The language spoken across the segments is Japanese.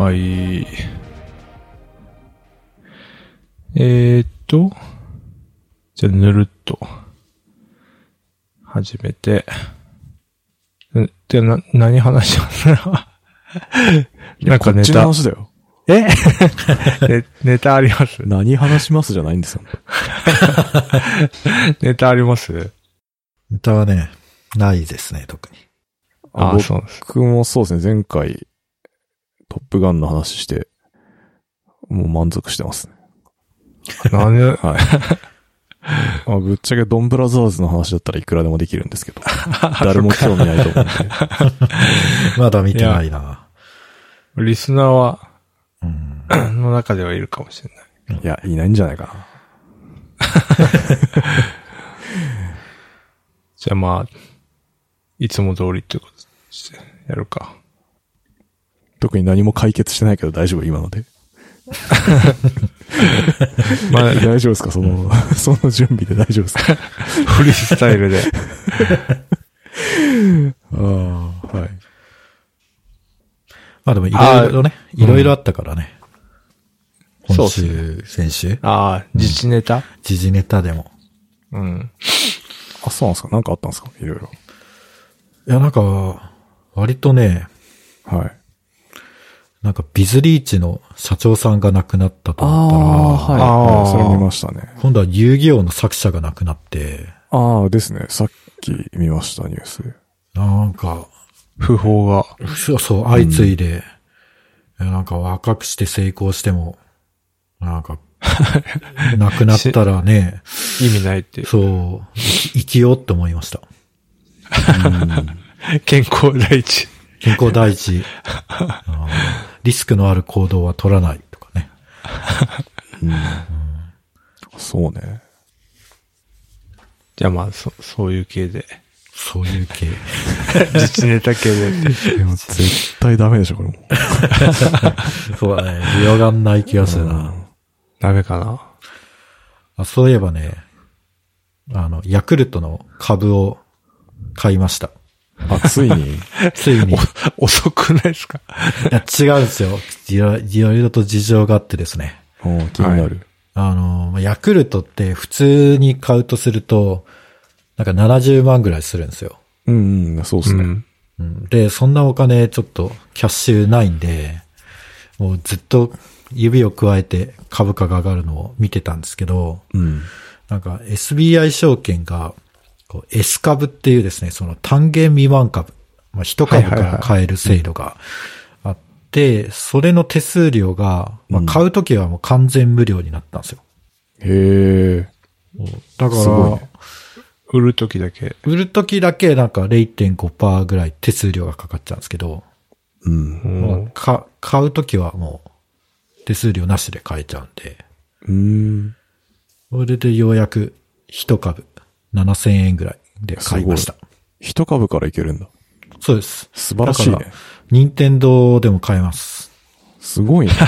はい。えーっと、じゃあ、ぬるっと、始めて、んで、な、何話します？なんかネこっちのタ、話だよ。え？ネ ネタあります？何話しますじゃないんですよ。ネタあります？歌はね、ないですね、特に。あ僕そうです。僕もそうですね、前回、トップガンの話して、もう満足してますね。何？はい。まあ、ぶっちゃけドンブラザーズの話だったらいくらでもできるんですけど、誰も興味ないと思うんで。まだ見てないな。リスナーは、うん。の中ではいるかもしれない。いや、いないんじゃないかな。じゃあまあ、いつも通りってことして、やるか。特に何も解決してないけど大丈夫、今ので。まあ、大丈夫ですか？その、その準備で大丈夫ですか？フリースタイルで。ああ、はい。まあでもいろいろね、いろいろあったからね。うっす週、先週、ああ、自治ネタ？時事ネタでも。うん。あ、そうなんですか？なんかあったんですか？いろいろ。いや、なんか、割とね、はい。なんかビズリーチの社長さんが亡くなったと思ったら、はい。それ見ましたね。今度は遊戯王の作者が亡くなって、ああ、ですね。さっき見ました、ニュースで。なんか、不法が。そうそう、相次いで、いやなんか若くして成功しても、なんか、亡くなったらね、意味ないっていう。そう、生き生きようって思いました。健康第一。健康第一。リスクのある行動は取らないとかね。そうね。じゃあまあ、そ、そういう系で。そういう系。自治ネタ系で。でも絶対ダメでしょ、これも。そうだね。広がんない気がするな。ダメかな。あそういえばね、あの、ヤクルトの株を買いました。あ、ついに？ついに。い 遅くないですか？や、違うんですよ。いろいろと事情があってですね。うん気になる。あの、ヤクルトって普通に買うとすると、なんか70万ぐらいするんですよ。うん、うん、そうですね。うん。うんで、そんなお金ちょっとキャッシュないんで、もうずっと指を加えて株価が上がるのを見てたんですけど、うん。なんか SBI 証券が S 株っていうですね、その単元未満株、まあ、一株から買える制度があって、それの手数料が、まあ、うん買うときはもう完全無料になったんですよ。へえ。だからね、売るときだけ？売るときだけなんか0.5%ぐらい手数料がかかっちゃうんですけど、うん。うんまあか買うときはもう手数料なしで買えちゃうんで、うん。それでようやく一株7000円ぐらいで買いました。一株からいけるんだ。そうです。素晴らしいね。任天堂でも買えます。すごいね。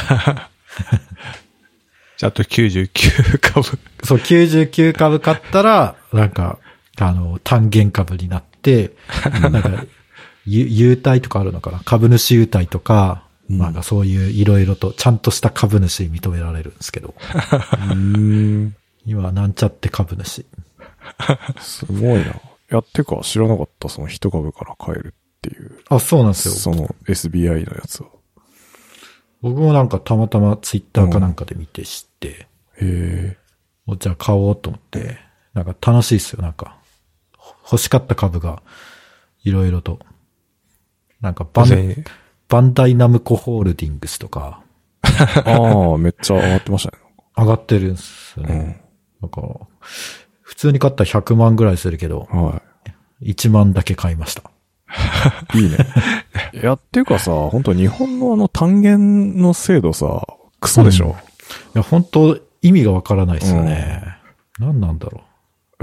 じゃあ、あと99株。そう、99株買ったら、なんか、あの、単元株になって、なんか、ゆ優待とかあるのかな？株主優待とか、うんなんかそういういろいろとちゃんとした株主に認められるんですけど、うん。今はなんちゃって株主。すごいな。やってか知らなかった、その一株から買えるっていう。あ、そうなんですよ。その SBI のやつは。僕もなんかたまたまツイッターかなんかで見て知って、へえ。おじゃあ買おうと思って、なんか楽しいっすよ、なんか。ほ欲しかった株が、いろいろと。なんかバン、全バンダイナムコホールディングスとか、ああ、めっちゃ上がってましたね。上がってるんですよね。なんか、普通に買ったら100万ぐらいするけど、は1万だけ買いました。い。いいね。いや、っていうかさ、本当日本のあの単元の制度さ、クソでしょ、いや、本当意味がわからないですよね。何なんだろ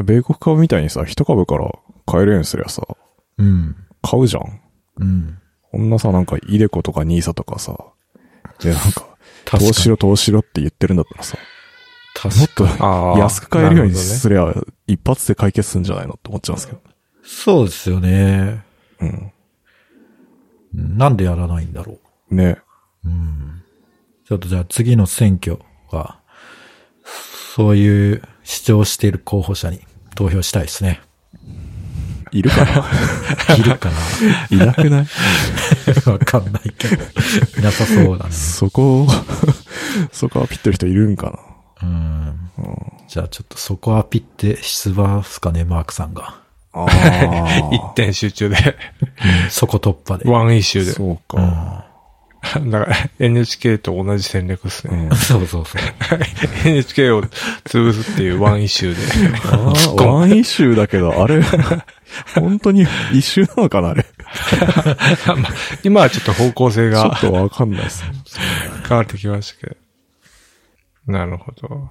米国株みたいにさ、一株から買えるようにすりゃさ、う。うん。買うじゃん。うん。こんなさ、なんか、イデコとかニーサとかさ、で、なんか、投資しろ投資しろって言ってるんだったらさ、もっと安く買えるようにすりゃ、一発で解決するんじゃないのって思っちゃうんですけど。そうですよね。うん。うんなんでやらないんだろね。うん。ちょっとじゃあ次の選挙は、そういう主張している候補者に投票したいですね。いるかな？いるかいなくない？な わかんないけど。いなさそうだね。そこ、そこはピッとる人いるんかうん。じゃあちょっとそこはピって出馬っすかね、マークさんが。なああ。一点集中で、そこ突破で。 one issue で。そううか。ん。だから NHK と同じ戦略ですね。うん そうそうそう。NHK を潰すっていう one issue で。 one issue だけど、あれ、本当に issue なのかなあれ？まあ今はちょっと方向性ちょがっとわかんないですね。変わってきましたけど。なるほど。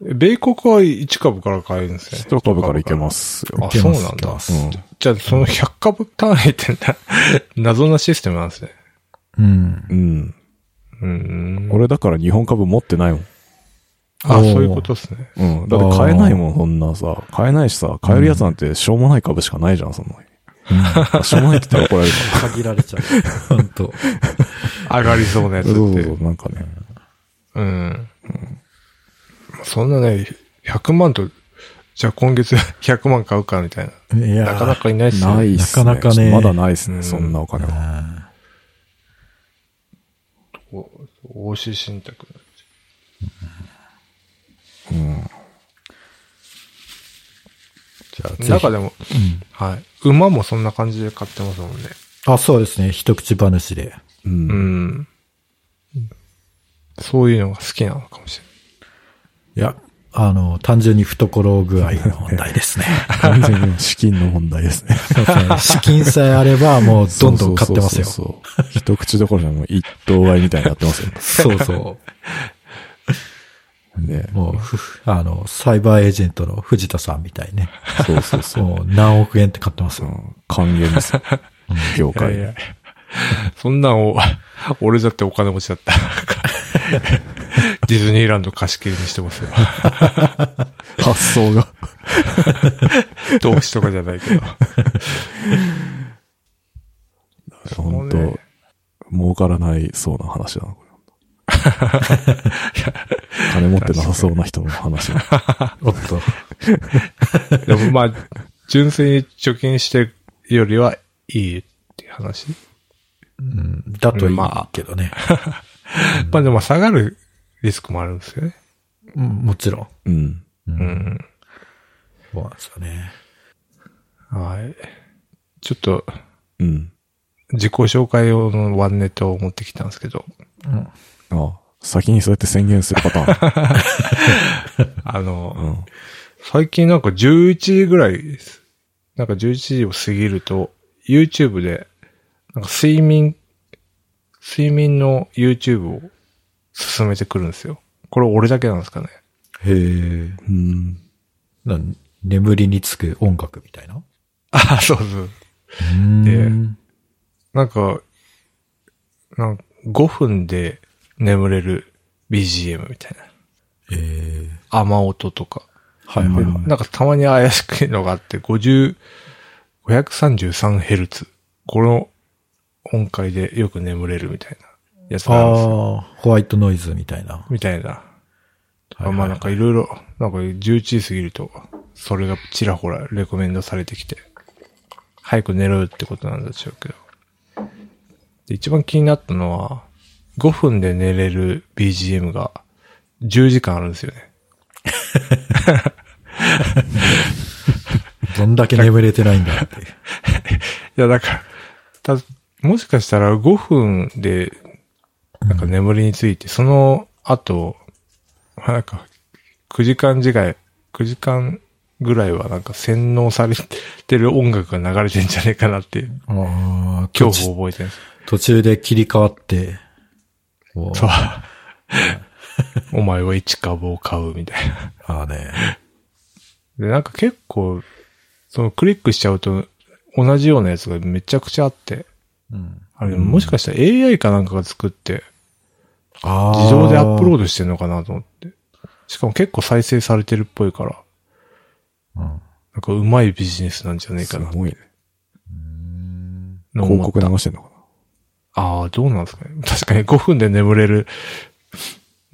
米国は1株から買えるんですね。一株からいけますよ。あ、そうなんだうん。じゃあ、その100株単位ってな、謎なシステムなんですね。うん。うん。うーん。俺だから日本株持ってないもん。あ、おーそういうことですね。うん。だって買えないもん、そんなさ。買えないしさ、買えるやつなんてしょうもない株しかないじゃん、そんな。あしょうもないって言ったら怒られるか限られちゃう。本当上がりそうなやつら。って。そうそうそう、なんかね。うん。そんなね、100万と、じゃあ今月 100万買うかみたいな。いやなかなかいないっすよないっすね。なかなかねまだないっすね、うんそんなお金は。うんお投資信託。うん。じゃあ。中でも、うんはい。馬もそんな感じで買ってますもんね。あ、そうですね。一口話で。う。うんん。そういうのが好きなのかもしれない。いや、あの、単純に懐具合の問題ですね。完全に資金の問題ですね。資金さえあれば、もうどんどん買ってますよ。そうそうそうそう一口どころじゃもう一頭買いみたいになってますよ。そうそねう。もう、ふあの、サイバーエージェントの藤田さんみたいね。そうそうそう。もう何億円って買ってますよ。うん還元ですよ。業界。いやいやそんなんを、俺だってお金持ちだった。ディズニーランド貸し切りにしてますよ。発想が。投資とかじゃないけど。本そうね当儲からないそうな話だな、これ。金持ってなさそうな人の話だ。おっと。でもまあ、純粋に貯金してるよりはいいっていう話？うん、だといいまあけどね。まあでも下がるリスクもあるんですよね。うん、もちろん。うん。う。うんん。そうなんですよね。はい。ちょっと、うん。自己紹介用のワンネットを持ってきたんですけど、うん。あ先にそうやって宣言するパターン。あの、うん。最近なんか11時ぐらいです。なんか11時を過ぎると、YouTube で、なんか睡眠、睡眠の YouTube を進めてくるんですよ。これ俺だけなんですかね。へえ。うん。な眠りにつく音楽みたいな？あ、そうそう。でなんか、なんか5分で眠れる BGM みたいな。ええ雨音とか。はいはいはい。なんかたまに怪しくいのがあって、50、533Hz。この音階でよく眠れるみたいなやつがあるんですよ。ああ、ホワイトノイズみたいな。みたいな。はいはいまあなんかいろいろ、なんか11時過ぎると、それがちらほらレコメンドされてきて、早く寝ろよってことなんでしょうけど。で一番気になったのは、5分で寝れる BGM が10時間あるんですよね。どんだけ眠れてないんだって。いや、だから、た、もしかしたら5分で、なんか眠りについて、その後、なんか、9時間時間、9時間ぐらいはなんか洗脳されてる音楽が流れてんじゃねえかなって、ああ、恐怖を覚えてるんです。途中で切り替わって、そう。お前は一株を買うみたいな。ああね。で、なんか結構、そのクリックしちゃうと、同じようなやつがめちゃくちゃあって、うん。あれ、もしかしたら AI かなんかが作って、ああ。自動でアップロード。ドしてんのかなと思って。しかも結構再生されてるっぽいから、うん。なんかうまいビジネスなんじゃねえかな。すごいね。広告流してんのかああ、どうなんですかね。確かに5分で眠れる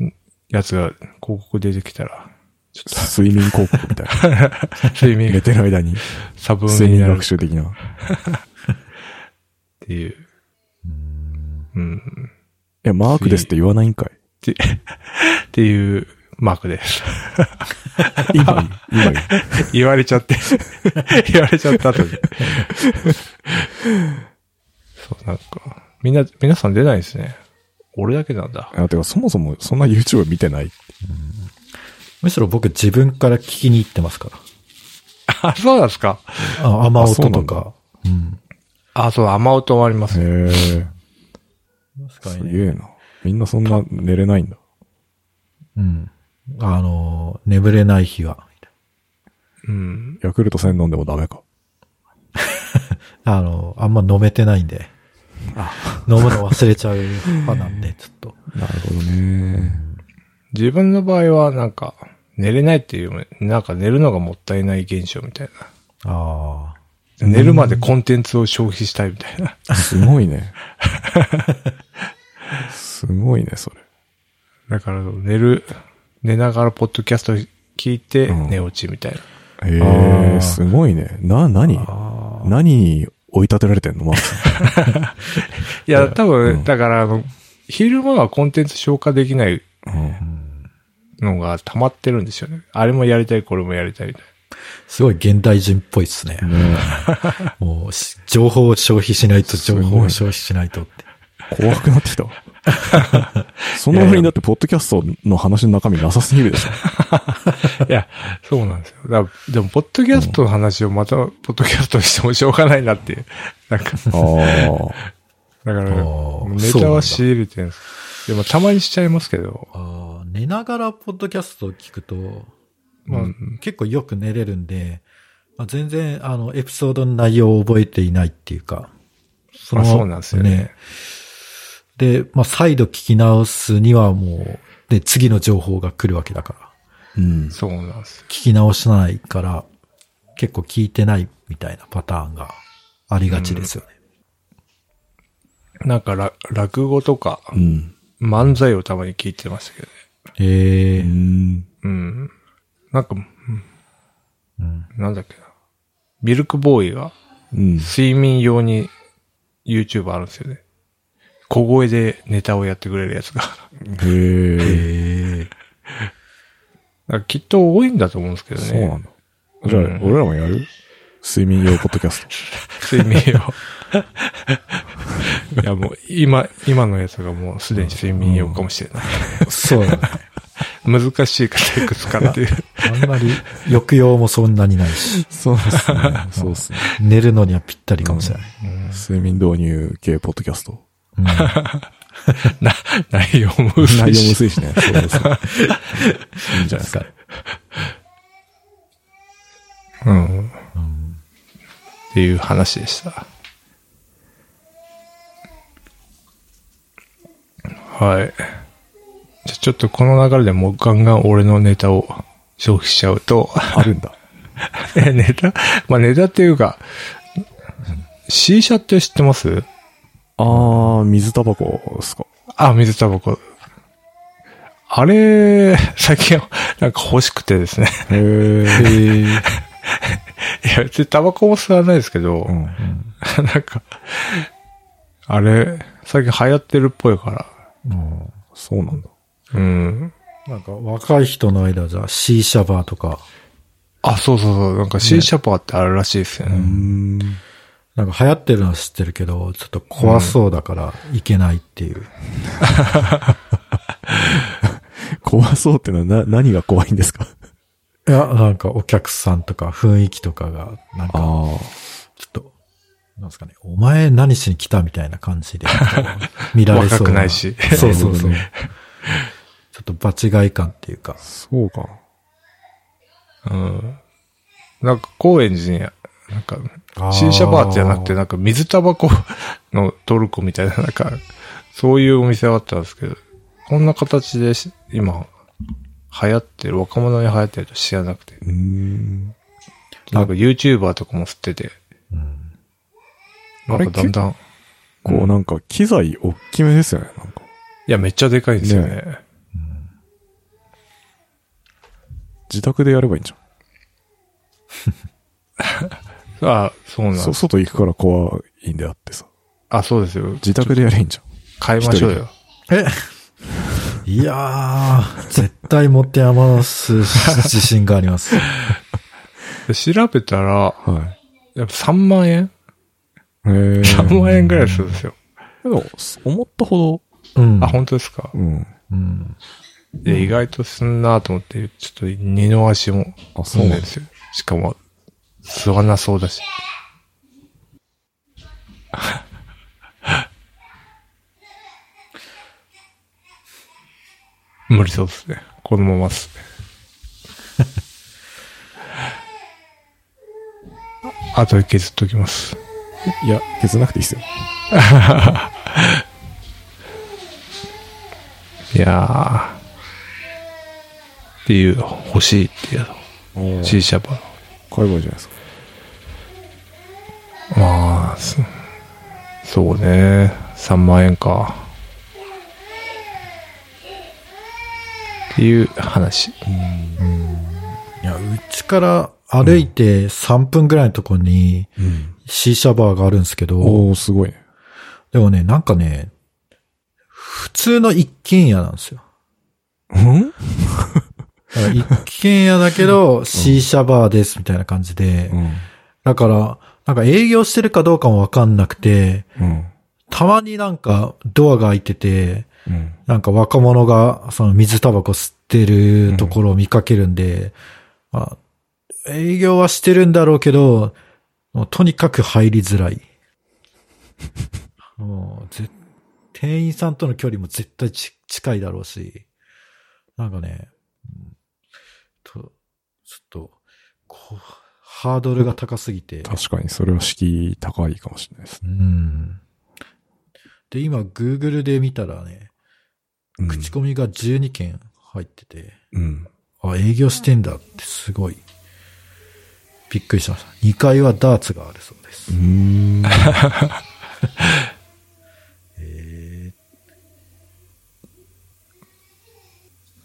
んやつが広告出てきたら、ちょっ睡眠広告みたいな。と 睡眠寝てる間に差分睡眠学習的な。ていう。うん。いや、マークですって言わないんかい？って っていうマークです。今に、今に。言われちゃって。言われちゃった後に。そう、なんか、みんな、皆さん出ないですね。俺だけなんだ。あ、てか、そもそもそんな YouTube 見てない。むしろ僕自分から聞きに行ってますから。あ、そうなんですか。あ、雨音とか。うん。あ、そう、雨音もありますへね。え。確すげえな。みんなそんな寝れないんだ。うん。あの、眠れない日は。うん。ヤクルト1000飲んでもダメか。あの、あんま飲めてないんで。飲むの忘れちゃう派なんで、ちょっと。なるほどね。自分の場合は、なんか、寝れないっていうなんか寝るのがもったいない現象みたいあな。寝るまでコンテンツを消費したいみたいな。すごいね。すごいね、それ。だから、寝る、寝ながらポッドキャスト聞いてうん寝落ちみたいな。へあーえ、すごいね。な、何？あ。あ何に追い立てられてんの？マークさんいや、多分、うんだから、あの、昼間はコンテンツ消化できないうんのが溜まってるんですよね。あれもやりたい、これもやりたいみたいすごい現代人っぽいっすね。ねもうし、情報を消費しないと、情報を消費しないとって。怖くなってきたわ。その上にだって、ポッドキャストの話の中身なさすぎるでしょ。な。いや、そうなんですよ。だでも、ポッドキャストの話をまた、ポッドキャストにしてもしょうがないなっていう。なんか。だから、ーネタは仕入れてるんです。でも、たまにしちゃいますけど、寝ながらポッドキャストを聞くと、まあ、うん結構よく寝れるんで、まあ、全然、あの、エピソードの内容を覚えていないっていうか、そまあそうなんですよね。で、まあ、再度聞き直すにはもう、で、次の情報が来るわけだから、うん。そうなんですよ。聞き直しないから、結構聞いてないみたいなパターンがありがちですよね。なんから、落語とか、うん。漫才をたまに聞いてましたけどね。へえ、うん。うん。なんか、うんうん。なんだっけな。ミルクボーイが、うん。睡眠用に YouTube あるんですよね。小声でネタをやってくれるやつが。へえ。きっと多いんだと思うんですけどね。そうなんだ。じゃあ、うん俺らもやる？睡眠用ポッドキャスト。睡眠用。いやもう、今、今のやつがもうすでに睡眠用かもしれない。そうだね。難しいからいくつかっていう。あんまり抑揚もそんなにないし、そうですね。そうですね。寝るのにはぴったりかもしれない。睡眠導入系ポッドキャスト。うんな、内容も薄内容もいし。薄いしね。そうですね。いいんじゃないですか。うん。っていう話でした。はい。じゃあちょっとこの流れでもうガンガン俺のネタを消費しちゃうと、あるんだ。え、ネタ？まあネタっていうか、C 社って知ってます？あー、水タバコですか。あ、水タバコ。あれ、最近なんか欲しくてですね。へえ。いや、別にタバコも吸わないですけど、うん。なんか、あれ、最近流行ってるっぽいから。うんそうなんだ。うん。なんか若い人の間じゃ C シャバーとか、あ、そうそうそう。なんか C シャパーってあるらしいですよね。うん。なんか流行ってるのは知ってるけど、ちょっと怖そうだからいけないっていう。怖そうってのはな、何が怖いんですか？いや、なんかお客さんとか雰囲気とかが、なんか、あちょっと、なんですかね、お前何しに来たみたいな感じで、見られそうな。若くないし そうそうそう。ちょっと場違い感っていうかあ。。そうか。うん。なんか高円寺に、なんかあー、C シャバーじゃなくて、なんか水タバコのトルコみたいな、なんか、そういうお店があったんですけど、こんな形でし今、流行ってる、若者に流行ってると知らなくて。うん。なんか YouTuber とかも吸ってて、うん。なんかだんだん、構なんか機材大きめですよね、なんか。いや、めっちゃでかいんですよね。ね自宅でやればいいんじ あ、そうゃん。そ、なんです。外行くから怖いんであってさ。あ、そうですよ。自宅でやればいいんじゃん。変えましょうよ。え？いやー、絶対持って余す自信があります。で 調べたら、はやっぱ3万円？え。?3 万円ぐらいするんですよ。でも、思ったほうん。あ、本当ですか？ど、うん。うん。で、意外とすんなと思って、ちょっと二の足もあ、そうなんです踏んでるんですよ。しかも、吸わなそうだし。無理そうですね。このままっすね。あ あとで削っときます。いや、削らなくていいっすよ。いやー。っていう、欲しいっていうおの。シーシャバの。買えばいいじゃないですか。まあ、そそうね。3万円か。っていう話。いや、うちから歩いて3分ぐらいのところにうん。C シャバーがあるんですけど、おー、すごいね。でもね、なんかね、普通の一軒家なんですよ。うん？一軒家だけど C シャバーですみたいな感じで、うん。だから、なんか営業してるかどうかもわかんなくて、うん。たまになんかドアが開いてて、うん。なんか若者がその水タバコ吸ってるところを見かけるんで、まあ、営業はしてるんだろうけど、とにかく入りづらい。もうぜ店員さんとの距離も絶対ち近いだろうし、なんかね、うんとちょっと、こう、ハードルが高すぎて。確かに、それは敷居高いかもしれないですね。うん。で、今、Google で見たらね、うん口コミが12件入ってて、うん。あ、営業してんだってすごい。びっくりしました。2階はダーツがあるそうです。うーん。え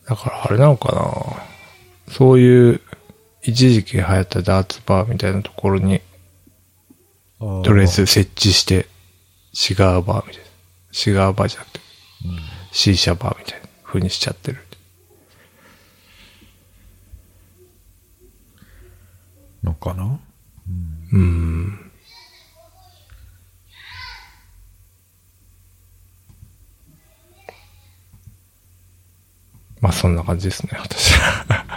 だからあれなのかなそういう、一時期流行ったダーツバーみたいなところに、ーとりあえず設置して、シガーバーみたいな。シガーバーじゃなくて、シーシャバーみたいな風にしちゃってる。のかな？うん。まあそんな感じですね、私。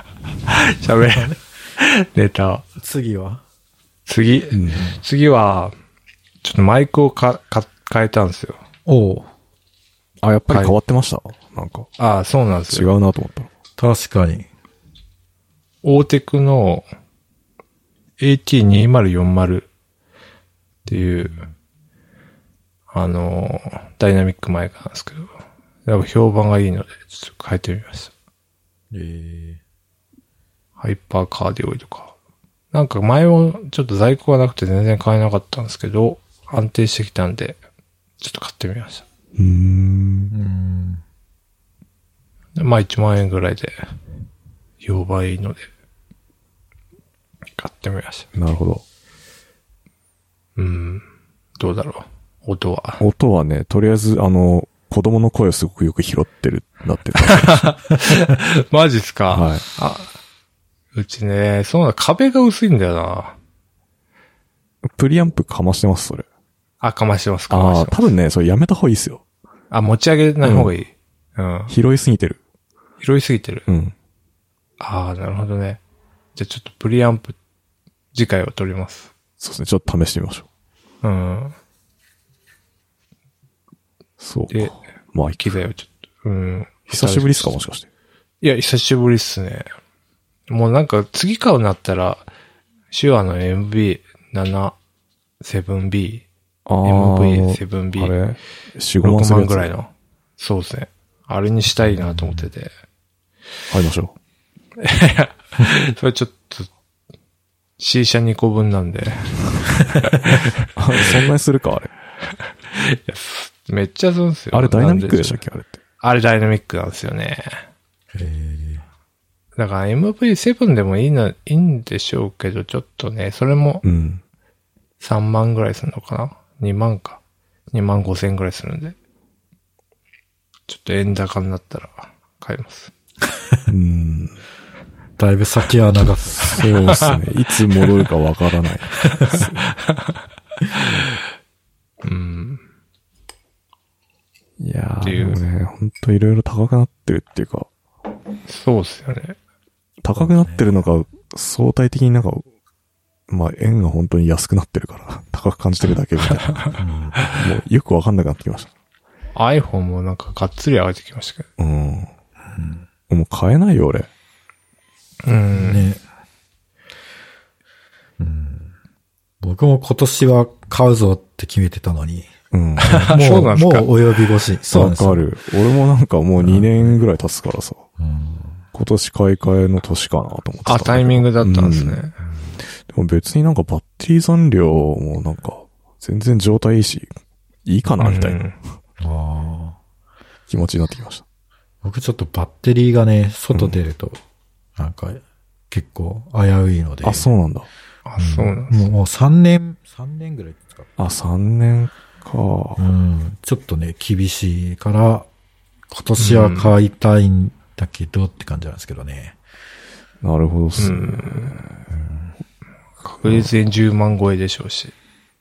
喋れ。ネタ。次は？次、うん。次は、ちょっとマイクをか、か、変えたんですよ。おうあ、やっぱり変わってました、なんか、ああ、そうなんです違よ。うなと思ったの。確かに。オーテクの AT2040 っていう、あの、ダイナミックマイクなんですけど、やっぱ評判がいいので、ちょっと変えてみました。えハイパーカーディオイドか。なんか前もちょっと在庫がなくて全然買えなかったんですけど、安定してきたんで、ちょっと買ってみました。うーん。まあ1万円ぐらいで、評判いいので、買ってみました。なるほど。うん。どうだろう。音は。音はね、とりあえず、あの、子供の声をすごくよく拾ってる、なってた。マジっすか？はい。あ、うちね、そうな、壁が薄いんだよな。プリアンプかましてます、それ。あ、かましてます、かまああ、してます。多分ね、それやめた方がいいっすよ。あ、持ち上げない方がいい。うん。拾いすぎてる。拾いすぎてる？うん。ああ、なるほどね。じゃあちょっとプリアンプ、次回を取ります。そうですね、ちょっと試してみましょう。うん。そうでか。まあ、機材をちょっと、うん。久しぶりっすか、もしかして。いや、久しぶりっすね。もうなんか次買うなったら、手話の MB7、7B、あ MV7B、あれ ?4、5万6するやつ万ぐらい。の。そうですね。あれにしたいなと思ってて。買いましょうそれちょっと、C 社2個分なんで。そんなにするか、あれ。めっちゃするんですよ。あれダイナミックでしたっけあれって。あれダイナミックなんですよね。へえだから MV7 でもいいな、いいんでしょうけど、ちょっとね、それもうん。3万ぐらいするのかな ?2 万か。2万5千ぐらいするんで。ちょっと円高になったら買います。うん。ーだいぶ先は長す。そうですね。いつ戻るかわからない。うん。いやー、ね、ほんといろいろ高くなってるっていうか、そうっすよね。高くなってるのが相対的になんか、まあ円が本当に安くなってるから、高く感じてるだけみたいな。もうよくわかんなくなってきました。iPhone もなんかがっつり上がってきましたけど。うん。もう買えないよ、俺。うん。ね。うん。僕も今年は買うぞって決めてたのに、うん。そ うもう、なんすかもう及び腰。そうなんですよわか。る。俺もなんかもう2年ぐらい経つからさ、うん今年買い替えの年かなと思ってたあ、タイミングだったんですうね。でも別になんかバッテリー残量もなんか全然状態いいし、いいかなみたいなうんああ。気持ちになってきました。僕ちょっとバッテリーがね、外出ると、なんか、結構危ういので。あ、そうなんだ。あ、そうなんですもう、もう3年、3年ぐらいですか。あ、3年か。うん。ちょっとね、厳しいから、今年は買いたいんだけどって感じなんですけどね。なるほどっすね。確実に10万超えでしょうし。い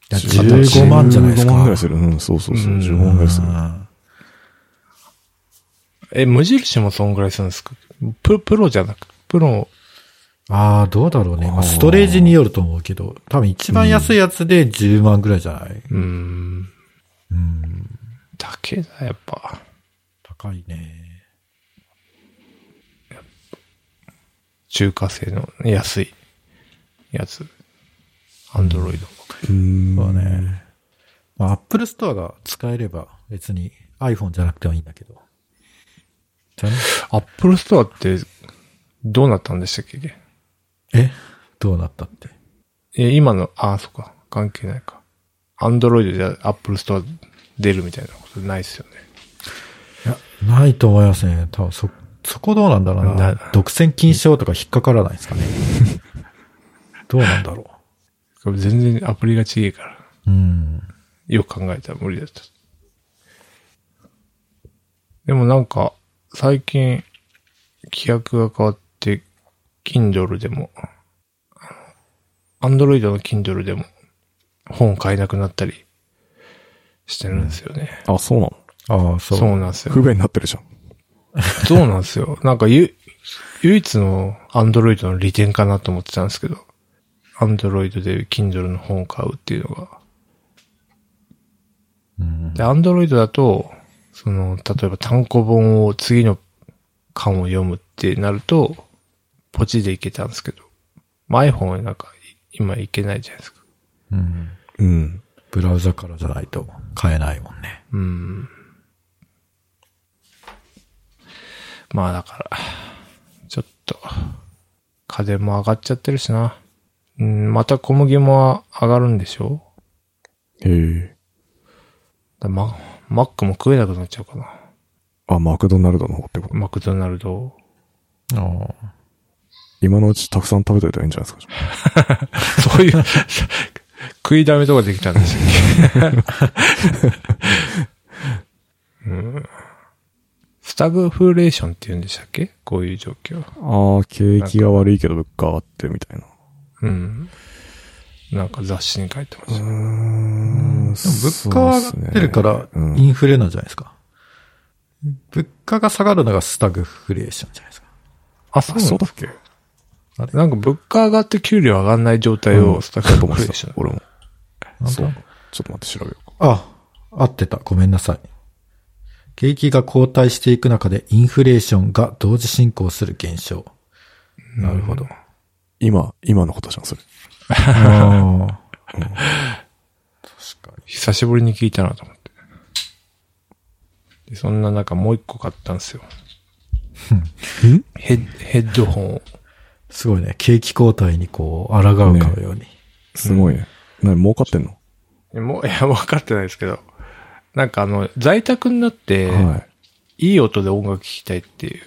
や15万じゃないですか。15万ぐらいする。うん、そうそうそう。うん15万ぐらいする。うんえ、無印もそんぐらいするんですか？ププロじゃなく、プロ、ああ、どうだろうね。まあ、ストレージによると思うけど、多分一番安いやつで10万ぐらいじゃない、うーん、うん、だけだ、やっぱ。高いね。中華製の安いやつ。アンドロイド。うん。そうね。まあ、アップルストアが使えれば別に iPhone じゃなくてもいいんだけど。アップルストアって、どうなったんでしたっけ？え？どうなったって？え、今の、あ、そっか。関係ないか。アンドロイドでアップルストア出るみたいなことないっすよね。いや、ないと思いますね。多分そ、そこどうなんだろうな。な独占禁止法とか引っかからないですかね。どうなんだろこれ全然アプリが違えから。う。うん。よく考えたら無理だった。でもなんか、最近、規約が変わって、Kindle でも、Android の Kindle でも、本買えなくなったりしてるんですよね。あ、そうなの？ああ、そう。そうなんですよ不。便になってるじゃん。そうなんですよ。なんかゆ、唯一の Android の利点かなと思ってたんですけど、Android で Kindle の本を買うっていうのが。うん。で、Android だと、その、例えば単行本を次の巻を読むってなると、ポチでいけたんですけど、まあ iPhone はなんか今いけないじゃないですか。うん。うん。ブラウザからじゃないと買えないもんね。うん。まあだから、ちょっと、家電も上がっちゃってるしな。うん、また小麦も上がるんでしょ？へえ。だママックも食えなくなっちゃうかな。あ、マクドナルドの方ってこと？マクドナルド。ああ。今のうちたくさん食べといたらいいんじゃないですか？そういう、食いだめとかできたんですよ、うん。スタグフレーションって言うんでしたっけ？こういう状況。ああ、景気が悪いけど物価上がってるみたいな。うん。なんか雑誌に書いてました。うーん。物価は上がってるからうんインフレなんじゃないですか。物価が下がるのがスタグフレーションじゃないですか。あ、そうだっけ？あれ？なんか物価上がって給料上がんない状態うんをスタグフレーション。俺も。そうと。ちょっと待って調べようか。あ、合ってた。ごめんなさい。景気が後退していく中でインフレーションが同時進行する現象。なるほど。今、今のことじゃん、それ。ああ。久しぶりに聞いたなと思って。で、そんな中もう一個買ったんですよ。ヘッ、ヘッドホンを。すごいね。景気後退にこう、抗うかのように。すごいね。なに、儲かってんの？もう、いや、分かってないですけど、なんかあの、在宅になって、はい。いい音で音楽聴きたいっていう、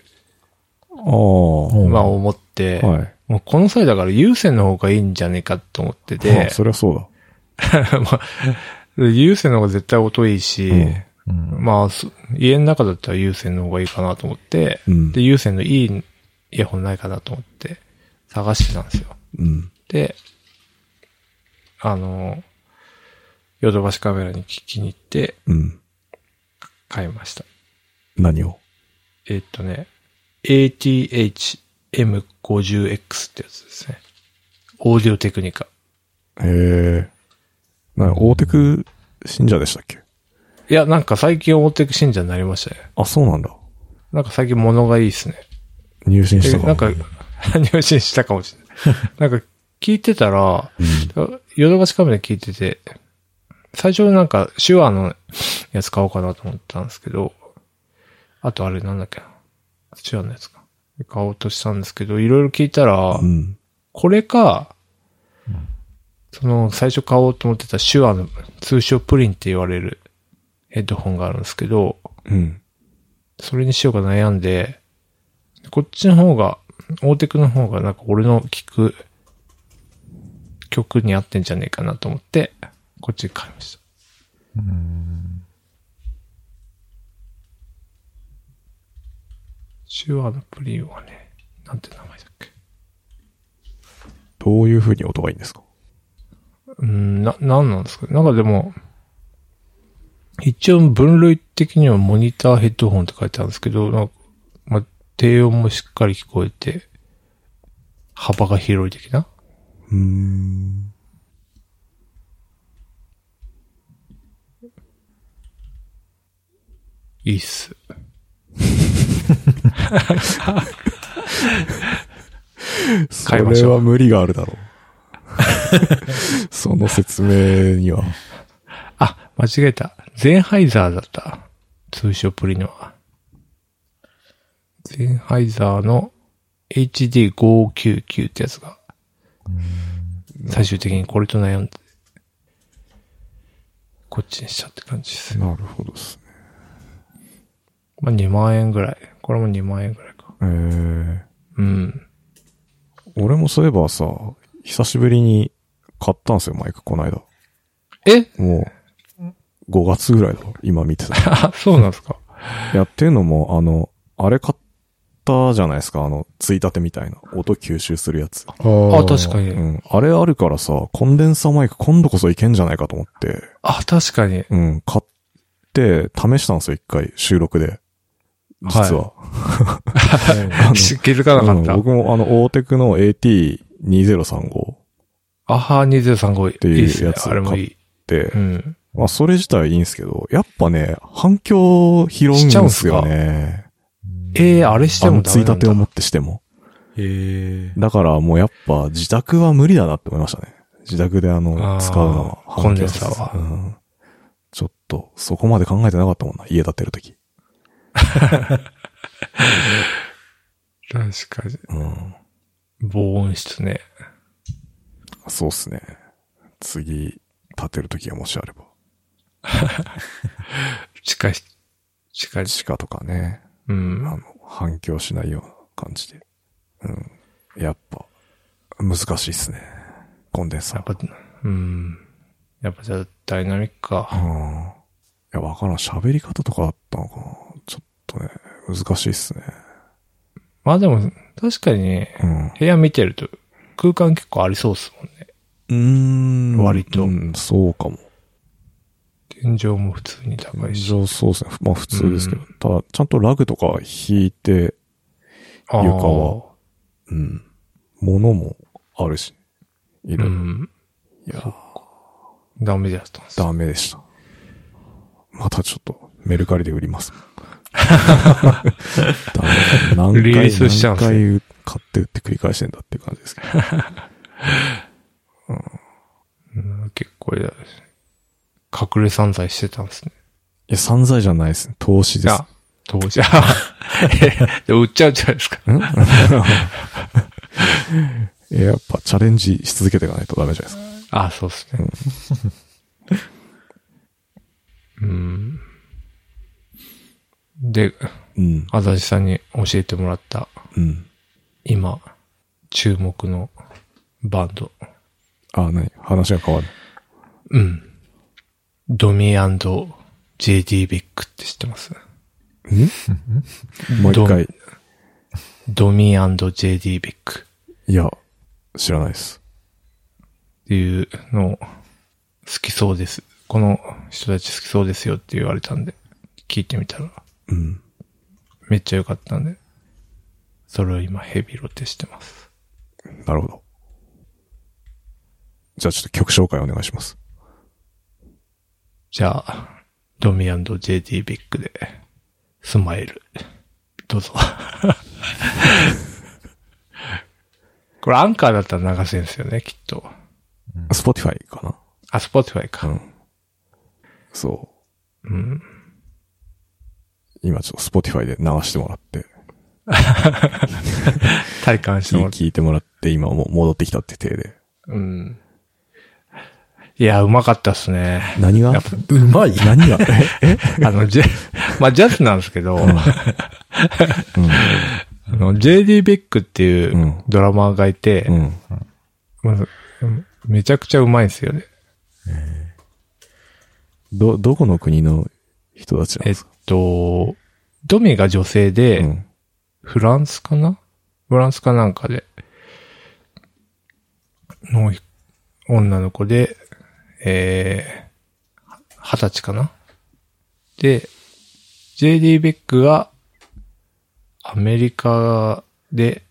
まあ思って、はい。もうこの際だから有線の方がいいんじゃねえかと思っててあ、そりゃそうだ。まあ、有線の方が絶対音いいし、うんうんまあ、そ家の中だったら有線の方がいいかなと思って、うんで、有線のいいイヤホンないかなと思って探してたんですよ。うん。で、あの、ヨドバシカメラに聞きに行ってうん。買いました。何を？えっとね、ATH-M50X ってやつですね。オーディオテクニカ。へえ。な、大テク信者でしたっけ？いや、なんか最近オーテク信者になりましたね。あ、そうなんだ。なんか最近物がいいですね。入信したかえなんか、入信したかもしれない。なんか、聞いてたら、ヨドバシカメラ聞いてて、最初なんか、手話のやつ買おうかなと思ったんですけど、あとあれなんだっけな。手話のやつか。買おうとしたんですけど、いろいろ聞いたら、うん。これか、その、最初買おうと思ってた手話の、通称プリンって言われるヘッドホンがあるんですけど、うん。それにしようか悩んで、こっちの方が、オーテクの方がなんか俺の聞く曲に合ってんじゃねえかなと思って、こっち買いました。うん。手話のプリンはね、なんて名前だっけ？どういう風に音がいいんですか？うん、な、なんなんですかなんかでも、一応分類的にはモニターヘッドホンって書いてあるんですけど、なんか、まあ、低音もしっかり聞こえて、幅が広い的な？うーん。いいっす。それは無理があるだろう。その説明には。あ、間違えた。ゼンハイザーだった。通称プリンは。ゼンハイザーの HD599 ってやつが、最終的にこれと悩んで、こっちにしたって感じです。なるほどですね。まあ2万円ぐらい。これも2万円ぐらいか。えー、うん。俺もそういえばさ、久しぶりに買ったんですよ、マイク、この間。え？もう、5月ぐらいだろ、今見てた。あ、そうなんですか？やっていうのも、あの、あれ買ったじゃないですか、あの、ついたてみたいな。音吸収するやつ。ああ、確かに。に。うん。あれあるからさ、コンデンサーマイク今度こそいけんじゃないかと思って、あ、確かに。うん、買って、試したんですよ、一回、収録で。実は。あの 気づかなかった。うん僕もあの、大テクの AT2035 アハ2035ていうやつをあれもいい。で、うん。まあ、それ自体はいいんですけど、やっぱね、反響拾うんですよね。ええあれしてあの、つい。たてを持ってしても。へえ。だからもうやっぱ自宅は無理だなって思いましたね。自宅であの、あー使うのは。コンデンサーはうん。ちょっと、そこまで考えてなかったもんな、家建てるとき。確かに。うん。防音室ね。そうっすね。次、建てるときがもしあれば。地下室、地下室。地下とかね、うん。あの、反響しないような感じで。うん。やっぱ、難しいっすね。コンデンサー。やっぱ、うん。やっぱじゃあ、ダイナミックうん。か。いや、わからん。喋り方とかあったのかな難しいっすね。まあでも、確かにね、うん。部屋見てると、空間結構ありそうっすもんね。うーん。割とうん、そうかも。天井も普通に高いし。上そうですね。まあ普通ですけど。うただ、ちゃんとラグとか引いて、あー床は。うん。物もあるし。いうろいろ。ん。いや、ダメだったんです。ダメでした。またちょっと、メルカリで売ります。何回、リースしちゃうんですね何回買って売って繰り返してんだっていう感じですけど。うん結構や、隠れ散財してたんですね。いや、散財じゃないですね。投資です。あ、当時。あで売っちゃうじゃないですか。やっぱチャレンジし続けていかないとダメじゃないですか。ああ、そうですね。うん。で、うん。あざしさんに教えてもらった、うん。今、注目のバンド。あ、何？話が変わる。うん。ドミ &JD ビックって知ってます？もう一回。ドミ &JD ビックいや、知らないです。っていうのを好きそうです。この人たち好きそうですよって言われたんで、聞いてみたらうん。めっちゃ良かったんで、それを今ヘビロテしてます。なるほど。じゃあちょっと曲紹介お願いします。じゃあ、 DOMi & JD BECK で、 Smile。どうぞ。これアンカーだったら流せるんですよね、きっと。スポティファイかなあ、スポティファイか。うん。そう。うん。今ちょっとスポティファイで流してもらって、体感してもらって。聞いてもらって、今もう戻ってきたって体で。うん。いや、うまかったっすね。何が？うまい何が？え？あの、ジェ、まあ、ジャズなんですけど、うん。あの、JD ベックっていううんドラマーがいて、うん。まずめちゃくちゃうまいんですよね。ど、どこの国の人たちなんですか？と、ドミが女性で、うん。フランスかな？フランスかなんかで、の女の子で、えー、二十歳かな？で、JD ベックが、アメリカで、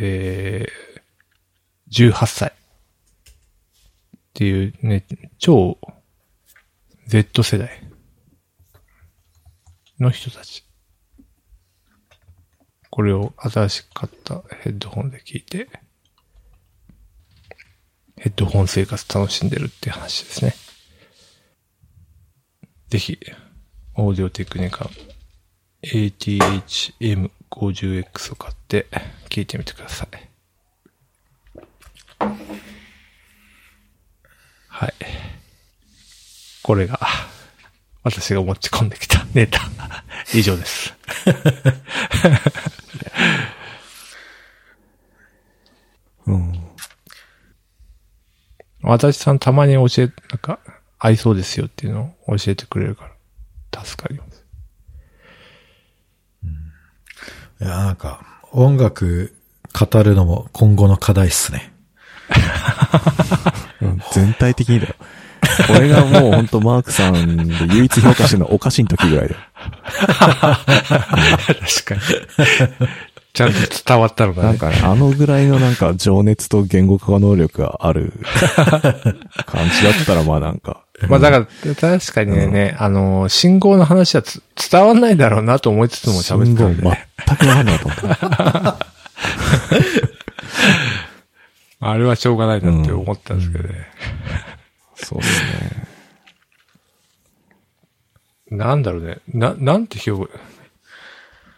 えー、18歳。っていうね、超、Z 世代の人たち。これを新しく買ったヘッドホンで聞いて、ヘッドホン生活楽しんでるって話ですね。ぜひ、オーディオテクニカ ATH-M50X を買って聞いてみてください。はい。これが、私が持ち込んできた ネタ。以上です。うん。私さんたまに教え、なんか、合いそうですよっていうのを教えてくれるから、助かります。いや、なんか、音楽語るのも今後の課題っすね。うん全体的にだよ。俺がもうほんとマークさんで唯一評価してるのはおかしい時ぐらいだよ。確かに。ちゃんと伝わったのかね。なんかね、あのぐらいのなんか情熱と言語化能力がある感じだったらまあなんか、まあだから、確かにね、あの、信号の話はつ伝わんないだろうなと思いつつも喋ってたんで、ね、全くわかんないと思った。あれはしょうがないなって思ったんですけどね。そうですね。なんだろうね。な、なんて表現？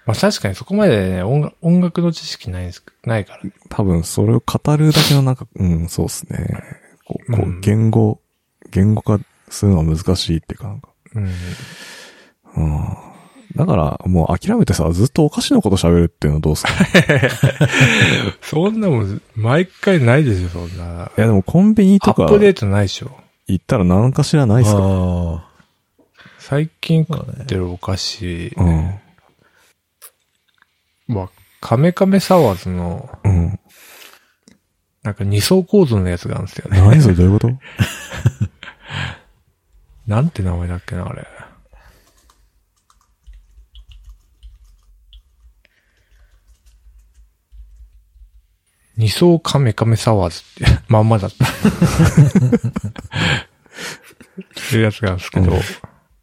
まあ確かにそこまでね、音楽音楽の知識ないんです、ないからね。多分それを語るだけのなんか、うん、そうですね。こう、こうんう言語、言語化するのは難しいっていうかなんか。うん。うん。だから、もう諦めてさ、ずっとお菓子のこと喋るっていうのはどうっすか？そんなもん、毎回ないでしょ、そんな。いやでもコンビニアとかップデートないでしょ。行ったら何かしらないっすか？あ最近食ってるお菓子、うん。まあ、カメカメサワーズの、うん。あ。なんか二層構造のやつがあるんですよね。何それ？どういうこと？なんて名前だっけな、あれ。二層カメカメサワーズって、まんまだった。っていうやつがあるんですけど、うん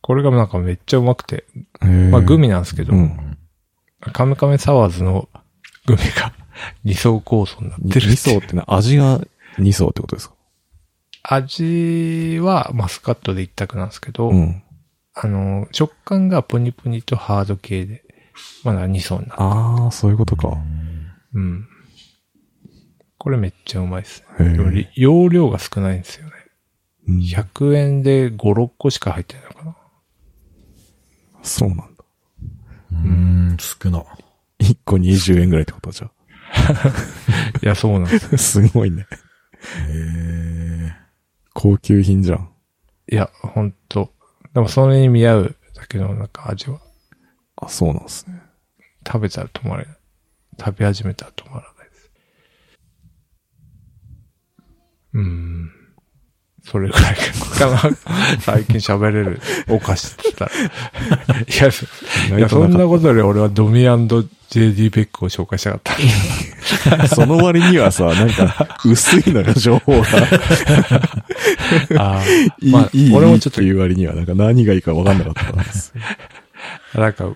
これがなんかめっちゃうまくて、まあグミなんですけど、うん。カメカメサワーズのグミが 二層構造になってる二層ってな、味が二層ってことですか？味はマスカットで一択なんですけど、うん。あの、食感がポニポニとハード系で、まだ2層になる。ああ、そういうことか。うん。これめっちゃうまいですへね。で容量が少ないんですよね。うん100円で5、6個しか入ってないのかな。そうなんだ。うーん、少な。1個20円ぐらいってことじゃ いや、そうなんです。あ。すごいね。へ高級品じゃん。いや、ほんと。でもそれに見合うだけのなんか味は、あ、そうなんですね。食べたら止まれない。食べ始めたら止まらないです。うーん。それぐらいかな。最近喋れるお菓子って言ったら。いや、そいやそんなことより俺はドミ &JD ベックを紹介したかった。その割にはさ、なんか、薄いのよ、情報が。ああ、いい、まあいい、俺もちょっといいっていう割には、なんか何がいいか分かんなかったんです。なんか、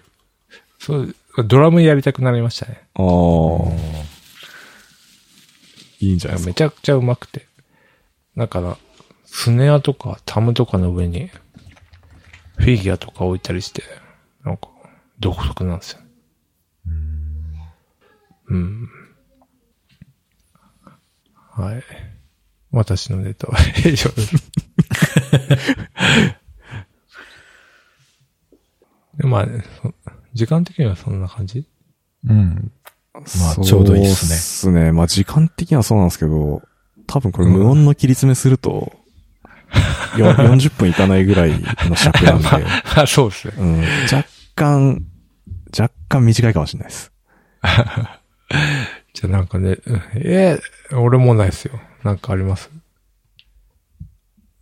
そう、ドラムやりたくなりましたね。ああ。いいんじゃないですか。めちゃくちゃうまくて。だから、スネアとかタムとかの上に、フィギュアとか置いたりして、なんか、独特なんですよ。うん。はい。私のネタは 以上です。で まあ、そ時間的にはそんな感じ？うん。まあちょうどいいっすねそうっすね。まあ時間的にはそうなんですけど、多分これ無音の切り詰めすると、よ 40分いかないぐらいの尺なんで、まあ、そうですね。うん、若干、若干短いかもしれないです。じゃあなんかね、うんえー俺もないですよ。なんかあります？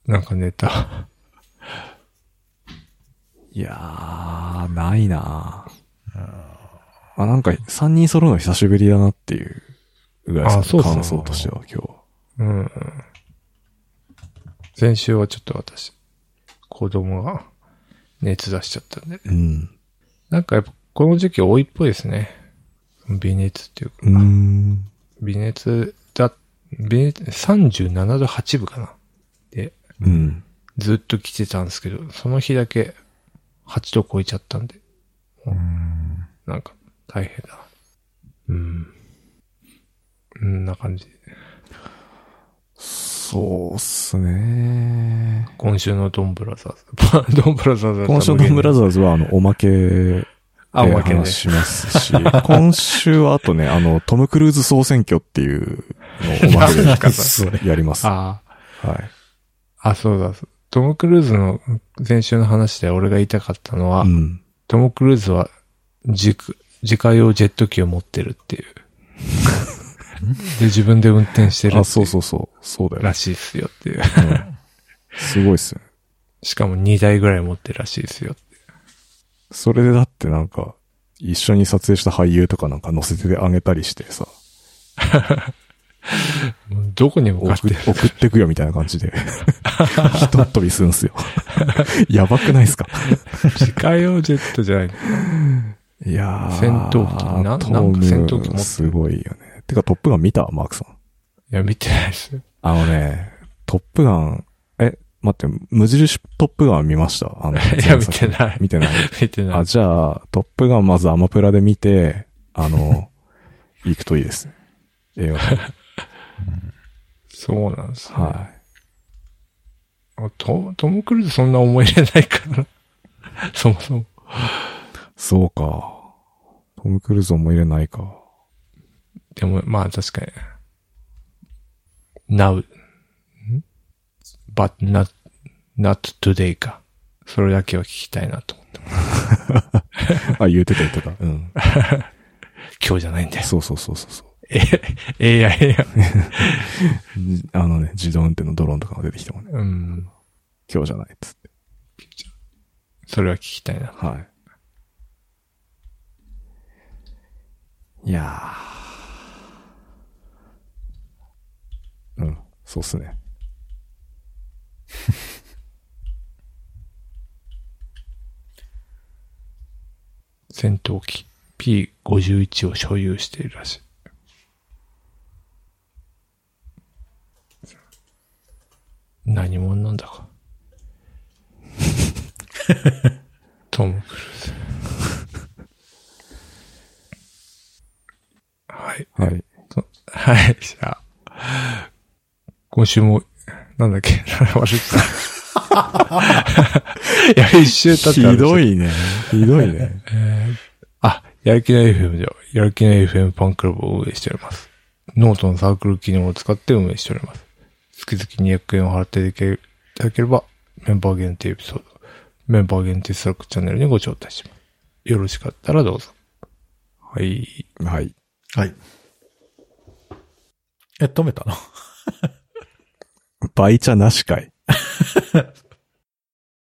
なんかネタ。いやー、ないなあ、なんか3人揃うの久しぶりだなっていうぐらいですかあそうっすね感想としては今日は。うん。先週はちょっと私、子供が熱出しちゃったんで。うん。なんかやっぱこの時期多いっぽいですね。微熱っていうか。うーん。微熱だ、微熱、37度8分かな。で、うん。ずっと来てたんですけど、その日だけ8度超えちゃったんで、うん。なんか大変だ。うん。うんな感じ。そうっすね。今週のドンブラザーズ。ドンブラザーズは今週のブラザーズは、あの、おまけおまけね話。しますし、今週はあとね、あの、トム・クルーズ総選挙っていうのをおまけ。でやります。はああ。い。あ、そうだ。トム・クルーズの前週の話で俺が言いたかったのは、うん。トム・クルーズは自自家用ジェット機を持ってるっていう。で、自分で運転してるあ、そうそうそう。そうだよら。しいっすよっていう。うんすごいっすよね。しかも2台ぐらい持ってるらしいですよ。それでだってなんか、一緒に撮影した俳優とかなんか載せてあげたりしてさ、どこに向かって送る送ってくよみたいな感じで、ひとっ飛びするんすよ。やばくないっすか？自家用ジェットじゃない。いやー。戦闘機？なんか戦闘機持ムってる？すごいよね。てか、トップガン見たマークさん。いや、見てないですよ。あのね、トップガン、え、待って、無印トップガンは見ました？あの、いや、見てない。見てない？見てないあ、。じゃあ、トップガンまずアマプラで見て、あの、行くといいですね。映画館。そうなんですね。はあトトム・クルーズそんな思い入れないからな。そもそも。い。そうか。トム・クルーズ思い入れないか。でも、まあ確かに。now, ん？But not, not today か。それだけは聞きたいなと思って。あ、言うてた言ってた。うん。今日じゃないんだよ。そうそうそうそうそう。え、AI や。じ あのね、自動運転のドローンとかが出てきてもね、うん。今日じゃないっつって。それは聞きたいな。はい。いやー。うん、そうっすね。戦闘機 P51 を所有しているらしい。何者なんだか。トム・クルーズ。はい。はい。そはい。じゃあ、今週も、なんだっけ？忘れてた。や、一周経ってひど。いね。ひどいね。あ、やる気の FM では、やる気の FM ファンクラブを運営しております。ノートのサークル機能を使って運営しております。月々200円を払っていただければ、メンバー限定エピソード、メンバー限定スラックチャンネルにご招待します。よろしかったらどうぞ。はい。はい。はい。え、止めたの？バイチャなしかい。